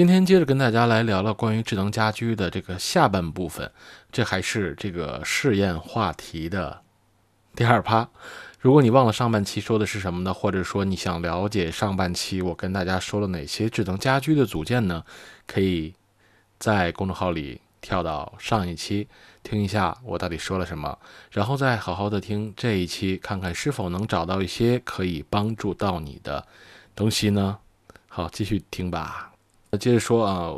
今天接着跟大家来聊聊关于智能家居的这个下半部分，这还是这个试验话题的第二趴。如果你忘了上半期说的是什么呢？或者说你想了解上半期我跟大家说了哪些智能家居的组件呢？可以在公众号里跳到上一期听一下我到底说了什么，然后再好好的听这一期，看看是否能找到一些可以帮助到你的东西呢？好，继续听吧。接着说啊，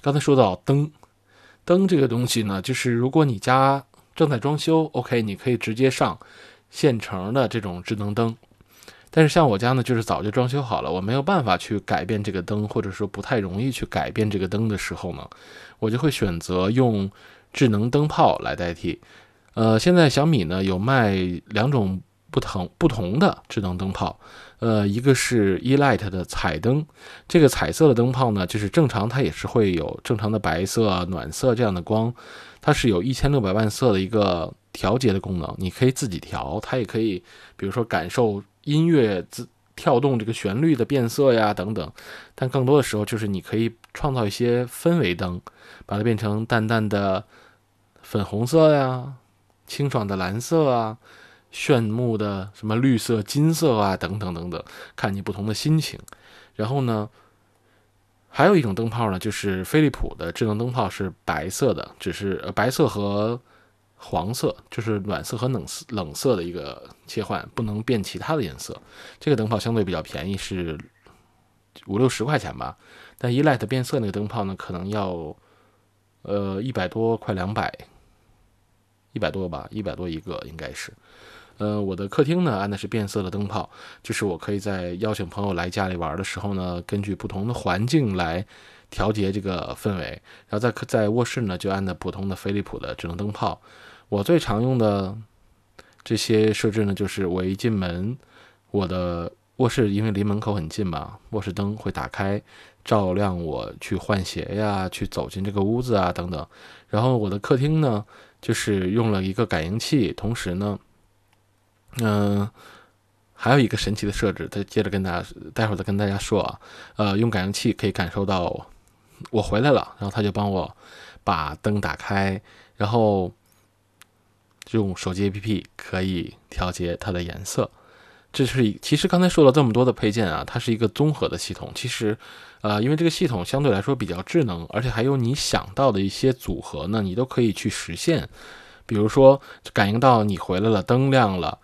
刚才说到灯，灯这个东西呢，就是如果你家正在装修，OK，你可以直接上现成的这种智能灯。但是像我家呢，就是早就装修好了，我没有办法去改变这个灯，或者说不太容易去改变这个灯的时候呢，我就会选择用智能灯泡来代替。呃，现在小米呢有卖两种不同不同的智能灯泡。呃，一个是 E-Light 的彩灯，这个彩色的灯泡呢，就是正常它也是会有正常的白色、暖色这样的光，它是有一千六百万色的一个调节的功能，你可以自己调，它也可以，比如说感受音乐自跳动这个旋律的变色呀等等，但更多的时候就是你可以创造一些氛围灯，把它变成淡淡的粉红色呀、清爽的蓝色啊。炫目的什么绿色、金色啊，等等等等，看你不同的心情。然后呢，还有一种灯泡呢，就是飞利浦的智能灯泡是白色的，只是白色和黄色，就是暖色和冷色冷色的一个切换，不能变其他的颜色。这个灯泡相对比较便宜，是五六十块钱吧。但 E-Light 变色那个灯泡呢，可能要呃一百多，快两百，一百多吧，一百多一个应该是。呃，我的客厅呢安的是变色的灯泡，就是我可以在邀请朋友来家里玩的时候呢，根据不同的环境来调节这个氛围。然后在在卧室呢就安的普通的飞利浦的智能灯泡。我最常用的这些设置呢，就是我一进门，我的卧室因为离门口很近嘛，卧室灯会打开，照亮我去换鞋呀，去走进这个屋子啊等等。然后我的客厅呢，就是用了一个感应器，同时呢。嗯，还有一个神奇的设置，再接着跟大家，待会儿再跟大家说啊。呃，用感应器可以感受到我回来了，然后他就帮我把灯打开，然后用手机 APP 可以调节它的颜色。这是其实刚才说了这么多的配件啊，它是一个综合的系统。其实，呃，因为这个系统相对来说比较智能，而且还有你想到的一些组合呢，你都可以去实现。比如说，感应到你回来了，灯亮了。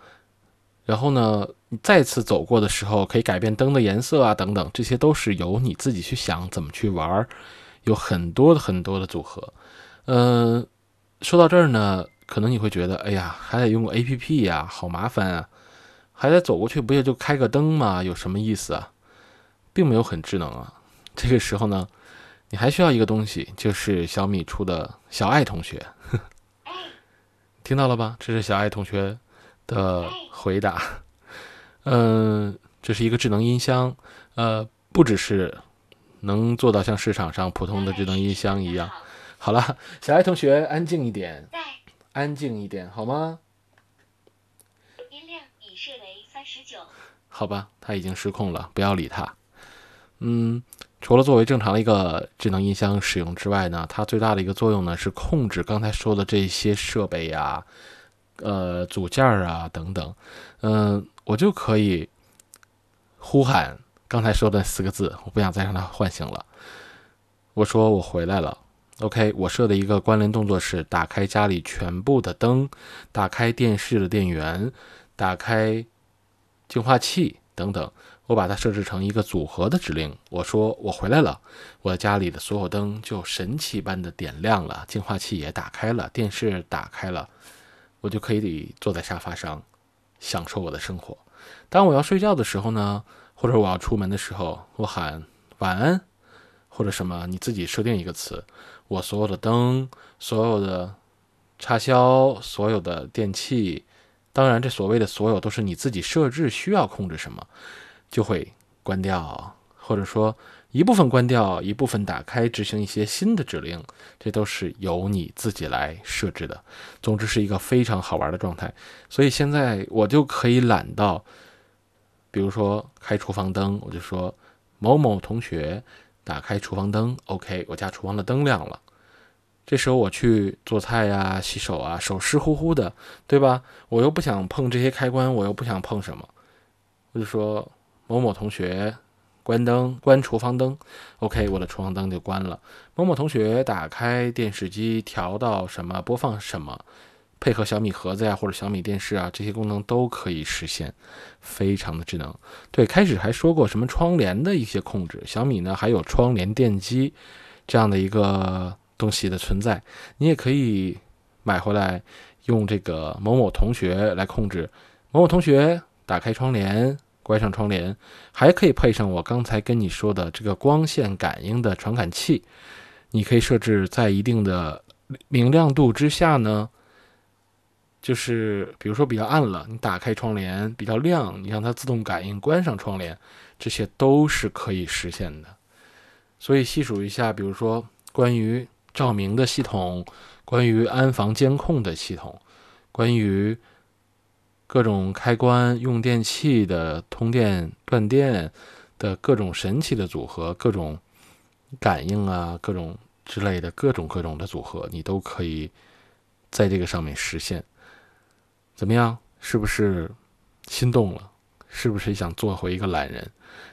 然后呢，你再次走过的时候，可以改变灯的颜色啊，等等，这些都是由你自己去想怎么去玩儿，有很多的很多的组合。嗯，说到这儿呢，可能你会觉得，哎呀，还得用个 A P P 呀，好麻烦啊，还得走过去，不也就开个灯吗？有什么意思啊？并没有很智能啊。这个时候呢，你还需要一个东西，就是小米出的小爱同学，听到了吧？这是小爱同学。的回答，嗯，这是一个智能音箱，呃，不只是能做到像市场上普通的智能音箱一样。好了，小爱同学，安静一点，安静一点，好吗？音量已设为三十九。好吧，他已经失控了，不要理他。嗯，除了作为正常的一个智能音箱使用之外呢，它最大的一个作用呢是控制刚才说的这些设备呀。呃，组件儿啊，等等，嗯，我就可以呼喊刚才说的四个字，我不想再让它唤醒了。我说我回来了，OK。我设的一个关联动作是打开家里全部的灯，打开电视的电源，打开净化器等等。我把它设置成一个组合的指令。我说我回来了，我家里的所有灯就神奇般的点亮了，净化器也打开了，电视打开了。我就可以坐在沙发上，享受我的生活。当我要睡觉的时候呢，或者我要出门的时候，我喊晚安，或者什么，你自己设定一个词。我所有的灯、所有的插销、所有的电器，当然这所谓的所有都是你自己设置需要控制什么，就会关掉，或者说。一部分关掉，一部分打开，执行一些新的指令，这都是由你自己来设置的。总之是一个非常好玩的状态。所以现在我就可以懒到，比如说开厨房灯，我就说某某同学打开厨房灯，OK，我家厨房的灯亮了。这时候我去做菜呀、洗手啊，手湿乎乎的，对吧？我又不想碰这些开关，我又不想碰什么，我就说某某同学关灯，关厨房灯，OK，我的厨房灯就关了。某某同学打开电视机，调到什么，播放什么，配合小米盒子呀或者小米电视啊，这些功能都可以实现，非常的智能。对，开始还说过什么窗帘的一些控制，小米呢还有窗帘电机这样的一个。东西的存在，你也可以买回来用这个某某同学来控制。某某同学打开窗帘，关上窗帘，还可以配上我刚才跟你说的这个光线感应的传感器。你可以设置在一定的明亮度之下呢，就是比如说比较暗了，你打开窗帘比较亮，你让它自动感应关上窗帘，这些都是可以实现的。所以细数一下，比如说关于。照明的系统，关于安防监控的系统，关于各种开关、用电器的通电断电的各种神奇的组合，各种感应啊，各种之类的各种各种的组合，你都可以在这个上面实现。怎么样？是不是心动了？是不是想做回一个懒人？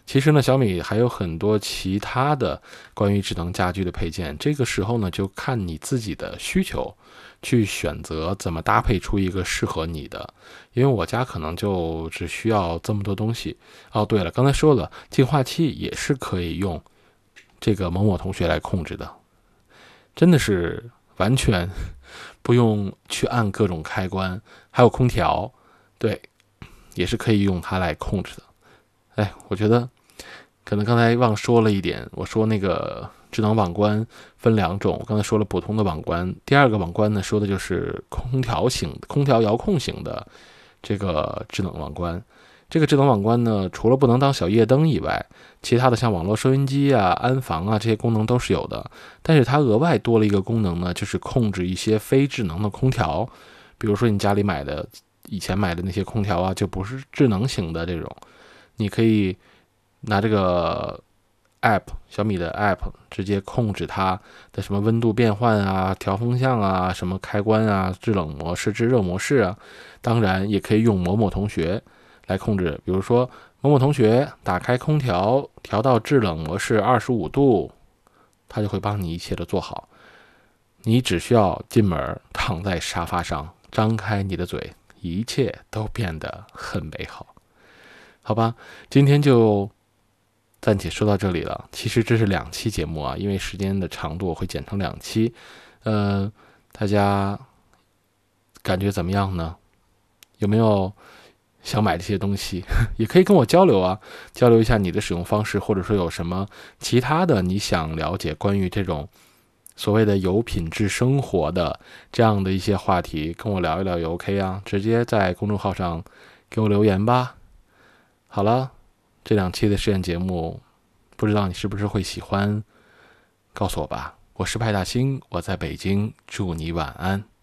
其实呢，小米还有很多其他的关于智能家居的配件。这个时候呢，就看你自己的需求，去选择怎么搭配出一个适合你的。因为我家可能就只需要这么多东西。哦，对了，刚才说了，净化器也是可以用这个某某同学来控制的，真的是完全 不用去按各种开关。还有空调，对。也是可以用它来控制的，哎，我觉得可能刚才忘说了一点，我说那个智能网关分两种，我刚才说了普通的网关，第二个网关呢说的就是空调型、空调遥控型的这个智能网关。这个智能网关呢，除了不能当小夜灯以外，其他的像网络收音机啊、安防啊这些功能都是有的。但是它额外多了一个功能呢，就是控制一些非智能的空调，比如说你家里买的。以前买的那些空调啊，就不是智能型的这种，你可以拿这个 app 小米的 app 直接控制它的什么温度变换啊、调风向啊、什么开关啊、制冷模式、制热模式啊。当然也可以用某某同学来控制，比如说某某同学打开空调调到制冷模式二十五度，它就会帮你一切的做好。你只需要进门，躺在沙发上，张开你的嘴。一切都变得很美好，好吧，今天就暂且说到这里了。其实这是两期节目啊，因为时间的长度，会剪成两期。呃，大家感觉怎么样呢？有没有想买这些东西？也可以跟我交流啊，交流一下你的使用方式，或者说有什么其他的你想了解关于这种。所谓的有品质生活的这样的一些话题，跟我聊一聊也 OK 啊，直接在公众号上给我留言吧。好了，这两期的试验节目，不知道你是不是会喜欢，告诉我吧。我是派大星，我在北京，祝你晚安。